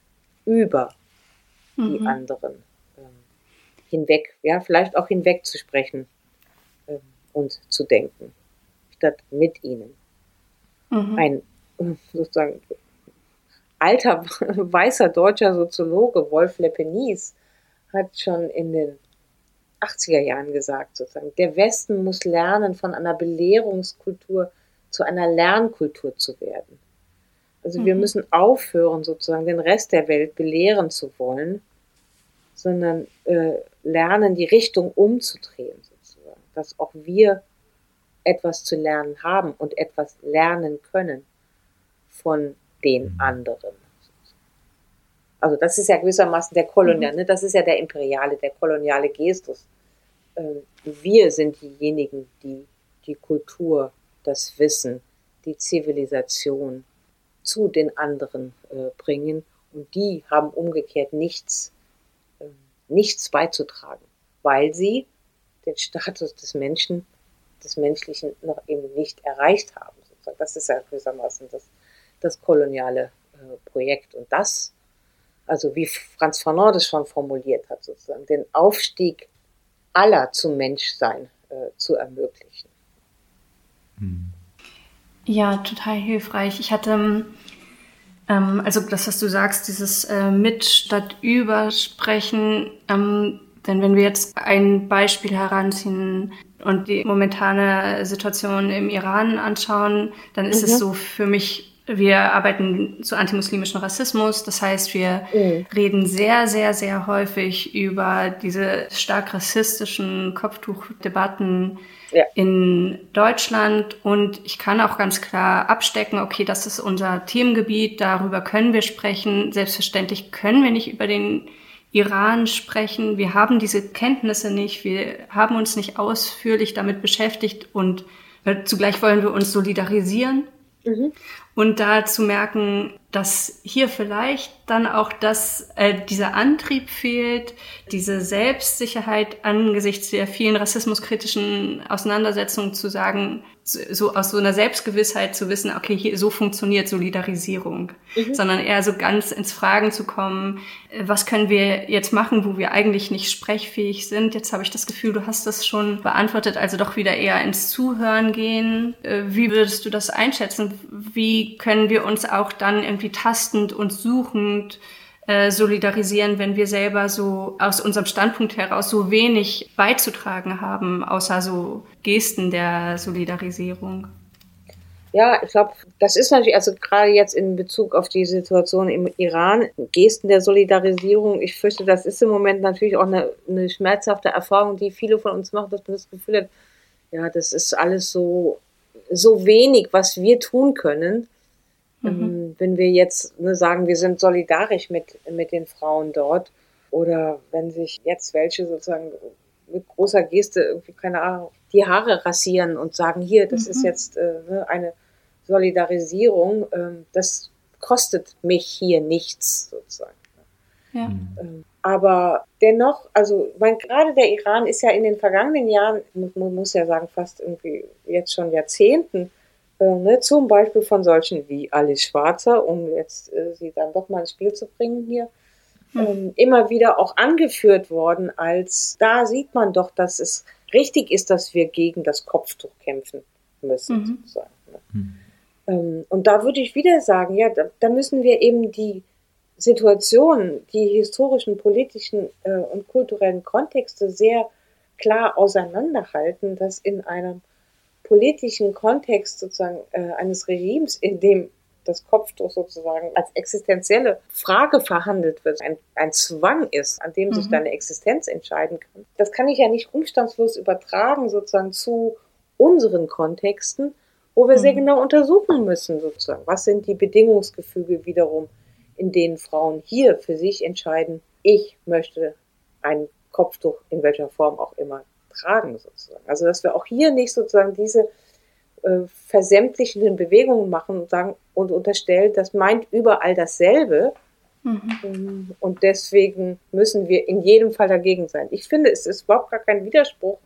über mhm. die anderen ähm, hinweg, ja, vielleicht auch hinweg zu sprechen ähm, und zu denken, statt mit ihnen. Mhm. Ein sozusagen alter weißer deutscher Soziologe Wolf Lepenis hat schon in den 80er Jahren gesagt, sozusagen, der Westen muss lernen, von einer Belehrungskultur zu einer Lernkultur zu werden. Also mhm. wir müssen aufhören, sozusagen den Rest der Welt belehren zu wollen, sondern äh, lernen, die Richtung umzudrehen, sozusagen. Dass auch wir etwas zu lernen haben und etwas lernen können von den mhm. anderen. Also das ist ja gewissermaßen der koloniale, mhm. ne? das ist ja der imperiale, der koloniale Gestus. Ähm, wir sind diejenigen, die die Kultur, das Wissen, die Zivilisation zu den anderen äh, bringen und die haben umgekehrt nichts, ähm, nichts beizutragen, weil sie den Status des Menschen, des Menschlichen noch eben nicht erreicht haben. Das ist ja gewissermaßen das, das koloniale äh, Projekt und das also wie Franz Fanon das schon formuliert hat, sozusagen, den Aufstieg aller zum Menschsein äh, zu ermöglichen. Hm. Ja, total hilfreich. Ich hatte, ähm, also das, was du sagst, dieses äh, mit statt übersprechen, ähm, denn wenn wir jetzt ein Beispiel heranziehen und die momentane Situation im Iran anschauen, dann ist mhm. es so für mich wir arbeiten zu antimuslimischen Rassismus. Das heißt, wir mhm. reden sehr, sehr, sehr häufig über diese stark rassistischen Kopftuchdebatten ja. in Deutschland. Und ich kann auch ganz klar abstecken, okay, das ist unser Themengebiet, darüber können wir sprechen. Selbstverständlich können wir nicht über den Iran sprechen. Wir haben diese Kenntnisse nicht. Wir haben uns nicht ausführlich damit beschäftigt und zugleich wollen wir uns solidarisieren. Mhm. Und da zu merken, dass hier vielleicht dann auch das, äh, dieser Antrieb fehlt, diese Selbstsicherheit angesichts der vielen rassismuskritischen Auseinandersetzungen zu sagen, so aus so einer Selbstgewissheit zu wissen, okay, hier, so funktioniert Solidarisierung, mhm. sondern eher so ganz ins Fragen zu kommen, äh, was können wir jetzt machen, wo wir eigentlich nicht sprechfähig sind. Jetzt habe ich das Gefühl, du hast das schon beantwortet, also doch wieder eher ins Zuhören gehen. Äh, wie würdest du das einschätzen? wie können wir uns auch dann irgendwie tastend und suchend äh, solidarisieren, wenn wir selber so aus unserem Standpunkt heraus so wenig beizutragen haben, außer so Gesten der Solidarisierung. Ja, ich glaube, das ist natürlich, also gerade jetzt in Bezug auf die Situation im Iran, Gesten der Solidarisierung, ich fürchte, das ist im Moment natürlich auch eine, eine schmerzhafte Erfahrung, die viele von uns machen, dass man das Gefühl hat, ja, das ist alles so, so wenig, was wir tun können. Mhm. Ähm, wenn wir jetzt ne, sagen, wir sind solidarisch mit, mit den Frauen dort oder wenn sich jetzt welche sozusagen mit großer Geste irgendwie, keine Ahnung, die Haare rasieren und sagen, hier, das mhm. ist jetzt äh, ne, eine Solidarisierung, ähm, das kostet mich hier nichts sozusagen. Ja. Ähm, aber dennoch, also mein, gerade der Iran ist ja in den vergangenen Jahren, man muss ja sagen, fast irgendwie jetzt schon Jahrzehnten, äh, ne, zum Beispiel von solchen wie Alice Schwarzer, um jetzt äh, sie dann doch mal ins Spiel zu bringen hier, hm. ähm, immer wieder auch angeführt worden, als da sieht man doch, dass es richtig ist, dass wir gegen das Kopftuch kämpfen müssen, mhm. sozusagen. Ne? Mhm. Ähm, und da würde ich wieder sagen, ja, da, da, müssen wir eben die Situationen, die historischen, politischen äh, und kulturellen Kontexte sehr klar auseinanderhalten, dass in einem politischen Kontext sozusagen äh, eines Regimes, in dem das Kopftuch sozusagen als existenzielle Frage verhandelt wird, ein, ein Zwang ist, an dem mhm. sich deine Existenz entscheiden kann. Das kann ich ja nicht umstandslos übertragen sozusagen zu unseren Kontexten, wo wir mhm. sehr genau untersuchen müssen sozusagen, was sind die Bedingungsgefüge wiederum, in denen Frauen hier für sich entscheiden, ich möchte ein Kopftuch in welcher Form auch immer tragen sozusagen. Also dass wir auch hier nicht sozusagen diese äh, versämtlichenden Bewegungen machen und sagen und unterstellen, das meint überall dasselbe. Mhm. Ähm, und deswegen müssen wir in jedem Fall dagegen sein. Ich finde, es ist überhaupt gar kein Widerspruch,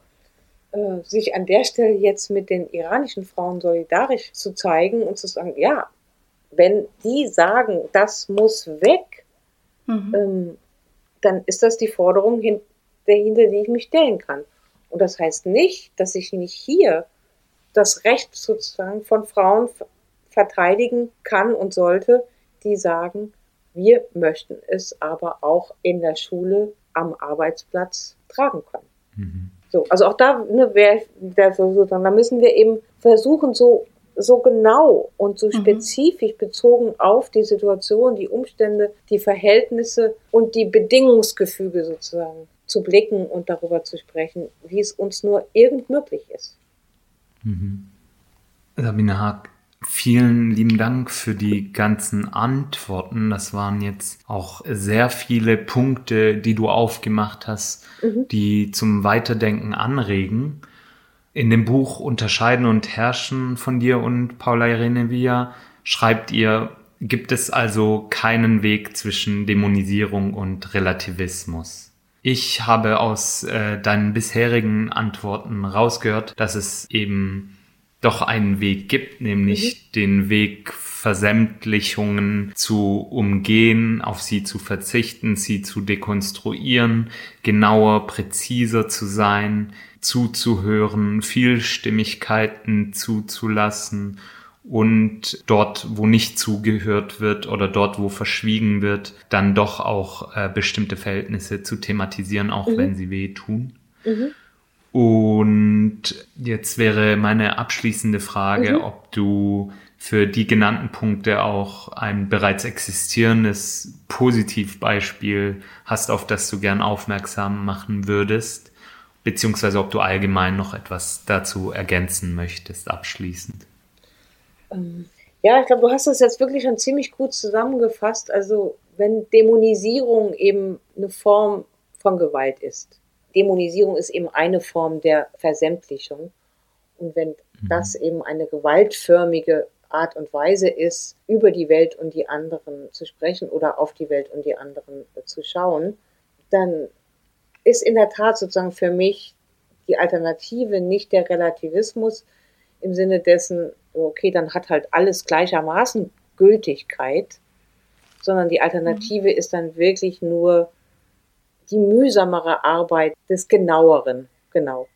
äh, sich an der Stelle jetzt mit den iranischen Frauen solidarisch zu zeigen und zu sagen, ja, wenn die sagen, das muss weg, mhm. ähm, dann ist das die Forderung, hinter die ich mich stellen kann. Und das heißt nicht, dass ich nicht hier das Recht sozusagen von Frauen verteidigen kann und sollte, die sagen, wir möchten es aber auch in der Schule am Arbeitsplatz tragen können. Mhm. So, also auch da, ne, sozusagen, da müssen wir eben versuchen, so, so genau und so mhm. spezifisch bezogen auf die Situation, die Umstände, die Verhältnisse und die Bedingungsgefüge sozusagen zu blicken und darüber zu sprechen, wie es uns nur irgend möglich ist. Mhm. Sabine Haag, vielen lieben Dank für die ganzen Antworten. Das waren jetzt auch sehr viele Punkte, die du aufgemacht hast, mhm. die zum Weiterdenken anregen. In dem Buch Unterscheiden und Herrschen von dir und Paula Irene Villa schreibt ihr, gibt es also keinen Weg zwischen Dämonisierung und Relativismus. Ich habe aus äh, deinen bisherigen Antworten rausgehört, dass es eben doch einen Weg gibt, nämlich mhm. den Weg Versämtlichungen zu umgehen, auf sie zu verzichten, sie zu dekonstruieren, genauer, präziser zu sein, zuzuhören, Vielstimmigkeiten zuzulassen und dort, wo nicht zugehört wird oder dort, wo verschwiegen wird, dann doch auch äh, bestimmte Verhältnisse zu thematisieren, auch mhm. wenn sie wehtun. Mhm. Und jetzt wäre meine abschließende Frage, mhm. ob du für die genannten Punkte auch ein bereits existierendes Positivbeispiel hast, auf das du gern aufmerksam machen würdest, beziehungsweise ob du allgemein noch etwas dazu ergänzen möchtest, abschließend. Ähm, ja, ich glaube, du hast das jetzt wirklich schon ziemlich gut zusammengefasst. Also wenn Dämonisierung eben eine Form von Gewalt ist. Dämonisierung ist eben eine Form der Versämtlichung. Und wenn mhm. das eben eine gewaltförmige Art und Weise ist, über die Welt und die anderen zu sprechen oder auf die Welt und die anderen zu schauen, dann ist in der Tat sozusagen für mich die Alternative nicht der Relativismus im Sinne dessen, okay, dann hat halt alles gleichermaßen Gültigkeit, sondern die Alternative mhm. ist dann wirklich nur die mühsamere Arbeit des Genaueren, genau,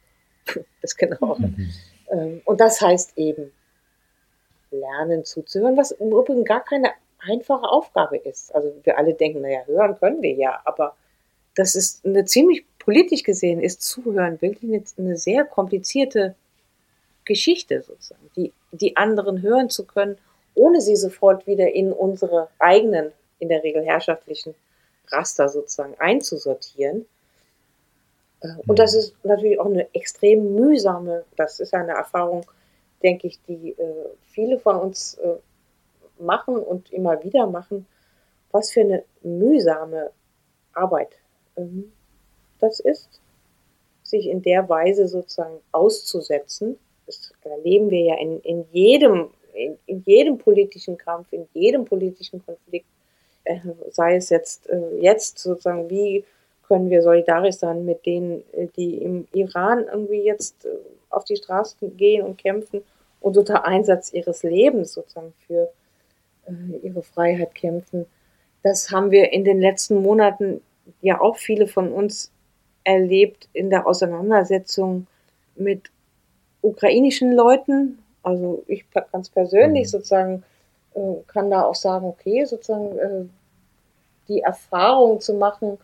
(laughs) des Genaueren. Mhm. Ähm, und das heißt eben lernen zuzuhören, was im Übrigen gar keine einfache Aufgabe ist. Also wir alle denken, naja, hören können wir ja, aber das ist eine ziemlich politisch gesehen ist Zuhören wirklich eine, eine sehr komplizierte Geschichte sozusagen, die, die anderen hören zu können, ohne sie sofort wieder in unsere eigenen, in der Regel herrschaftlichen Raster sozusagen einzusortieren. Äh, Und das ist natürlich auch eine extrem mühsame, das ist eine Erfahrung, denke ich, die äh, viele von uns äh, machen und immer wieder machen, was für eine mühsame Arbeit ähm, das ist, sich in der Weise sozusagen auszusetzen. Das erleben wir ja in, in jedem, in, in jedem politischen Kampf, in jedem politischen Konflikt, äh, sei es jetzt, äh, jetzt sozusagen, wie können wir solidarisch sein mit denen, äh, die im Iran irgendwie jetzt äh, auf die Straßen gehen und kämpfen und unter Einsatz ihres Lebens sozusagen für äh, ihre Freiheit kämpfen. Das haben wir in den letzten Monaten ja auch viele von uns erlebt in der Auseinandersetzung mit ukrainischen Leuten. Also ich ganz persönlich Mhm. sozusagen äh, kann da auch sagen, okay, sozusagen äh, die Erfahrung zu machen,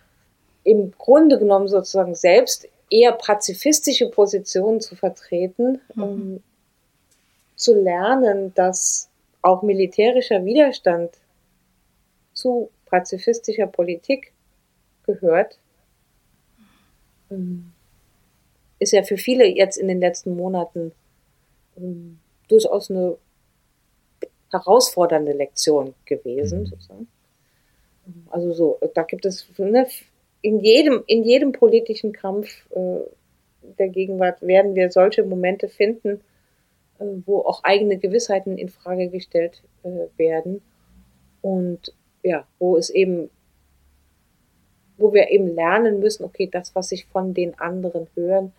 im Grunde genommen sozusagen selbst eher pazifistische Positionen zu vertreten, ähm, zu lernen, dass auch militärischer Widerstand zu pazifistischer Politik gehört, ähm, ist ja für viele jetzt in den letzten Monaten ähm, durchaus eine herausfordernde Lektion gewesen. Mhm. Sozusagen. Also so, da gibt es ne, in jedem, in jedem politischen Kampf äh, der Gegenwart werden wir solche Momente finden, äh, wo auch eigene Gewissheiten in Frage gestellt äh, werden und ja, wo es eben, wo wir eben lernen müssen, okay, das, was ich von den anderen hören,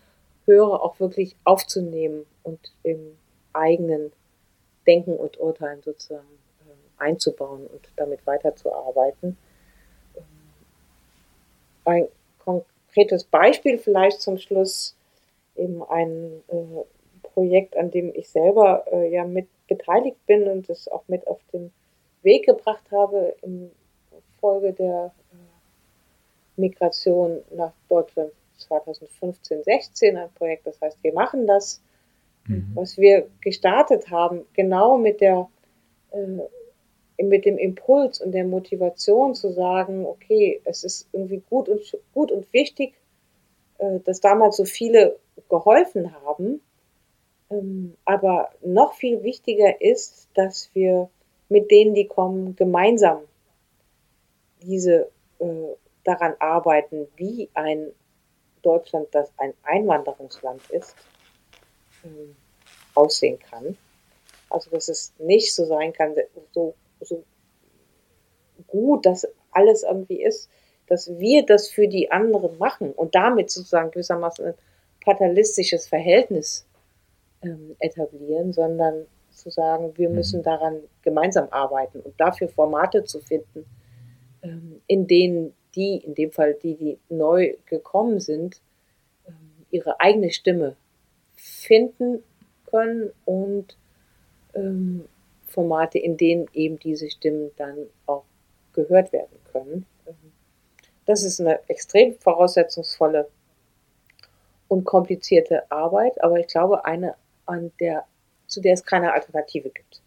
höre, auch wirklich aufzunehmen und im eigenen Denken und Urteilen sozusagen äh, einzubauen und damit weiterzuarbeiten. Ähm, Ein konkretes Beispiel vielleicht zum Schluss eben ein äh, Projekt, an dem ich selber äh, ja mit beteiligt bin und es auch mit auf den Weg gebracht habe in Folge der äh, Migration nach Deutschland 2015, 16, ein Projekt, das heißt, wir machen das, Mhm. was wir gestartet haben, genau mit der äh, mit dem Impuls und der Motivation zu sagen, okay, es ist irgendwie gut und gut und wichtig, äh, dass damals so viele geholfen haben. Ähm, aber noch viel wichtiger ist, dass wir mit denen, die kommen, gemeinsam diese äh, daran arbeiten, wie ein Deutschland, das ein Einwanderungsland ist, ähm, aussehen kann. Also dass es nicht so sein kann, so, so gut das alles irgendwie ist, dass wir das für die anderen machen und damit sozusagen gewissermaßen ein fatalistisches Verhältnis ähm, etablieren, sondern zu sagen, wir müssen daran gemeinsam arbeiten und dafür Formate zu finden, ähm, in denen die, in dem Fall die, die neu gekommen sind, ähm, ihre eigene Stimme finden können und ähm, Formate, in denen eben diese Stimmen dann auch gehört werden können. Das ist eine extrem voraussetzungsvolle und komplizierte Arbeit, aber ich glaube eine, an der, zu der es keine Alternative gibt.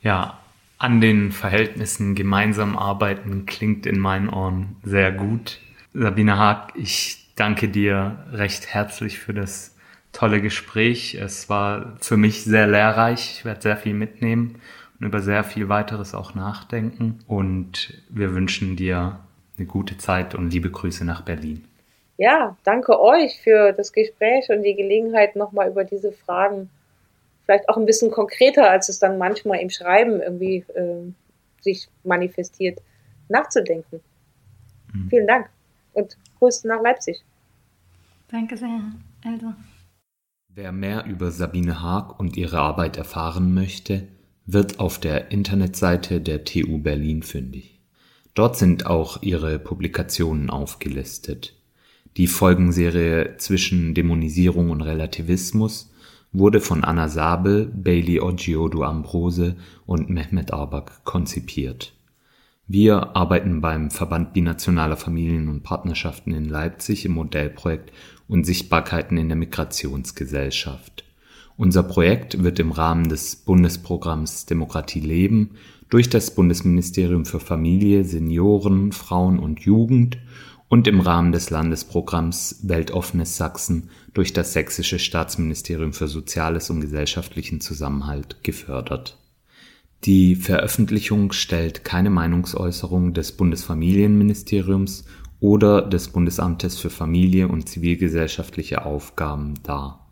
Ja, an den Verhältnissen gemeinsam arbeiten klingt in meinen Ohren sehr gut. Sabine Haag, ich danke dir recht herzlich für das tolle Gespräch. Es war für mich sehr lehrreich. Ich werde sehr viel mitnehmen und über sehr viel weiteres auch nachdenken. Und wir wünschen dir eine gute Zeit und liebe Grüße nach Berlin. Ja, danke euch für das Gespräch und die Gelegenheit, nochmal über diese Fragen vielleicht auch ein bisschen konkreter, als es dann manchmal im Schreiben irgendwie äh, sich manifestiert, nachzudenken. Mhm. Vielen Dank und Grüße nach Leipzig. Danke sehr, Elsa. Wer mehr über Sabine Haag und ihre Arbeit erfahren möchte, wird auf der Internetseite der TU Berlin fündig. Dort sind auch ihre Publikationen aufgelistet. Die Folgenserie Zwischen Dämonisierung und Relativismus wurde von Anna Sabel, Bailey Oggiodu Ambrose und Mehmet Arbak konzipiert. Wir arbeiten beim Verband Binationaler Familien und Partnerschaften in Leipzig im Modellprojekt Unsichtbarkeiten in der Migrationsgesellschaft. Unser Projekt wird im Rahmen des Bundesprogramms Demokratie leben durch das Bundesministerium für Familie, Senioren, Frauen und Jugend und im Rahmen des Landesprogramms Weltoffenes Sachsen durch das Sächsische Staatsministerium für Soziales und gesellschaftlichen Zusammenhalt gefördert. Die Veröffentlichung stellt keine Meinungsäußerung des Bundesfamilienministeriums oder des Bundesamtes für Familie und zivilgesellschaftliche Aufgaben dar.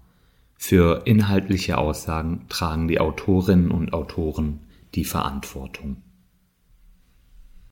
Für inhaltliche Aussagen tragen die Autorinnen und Autoren die Verantwortung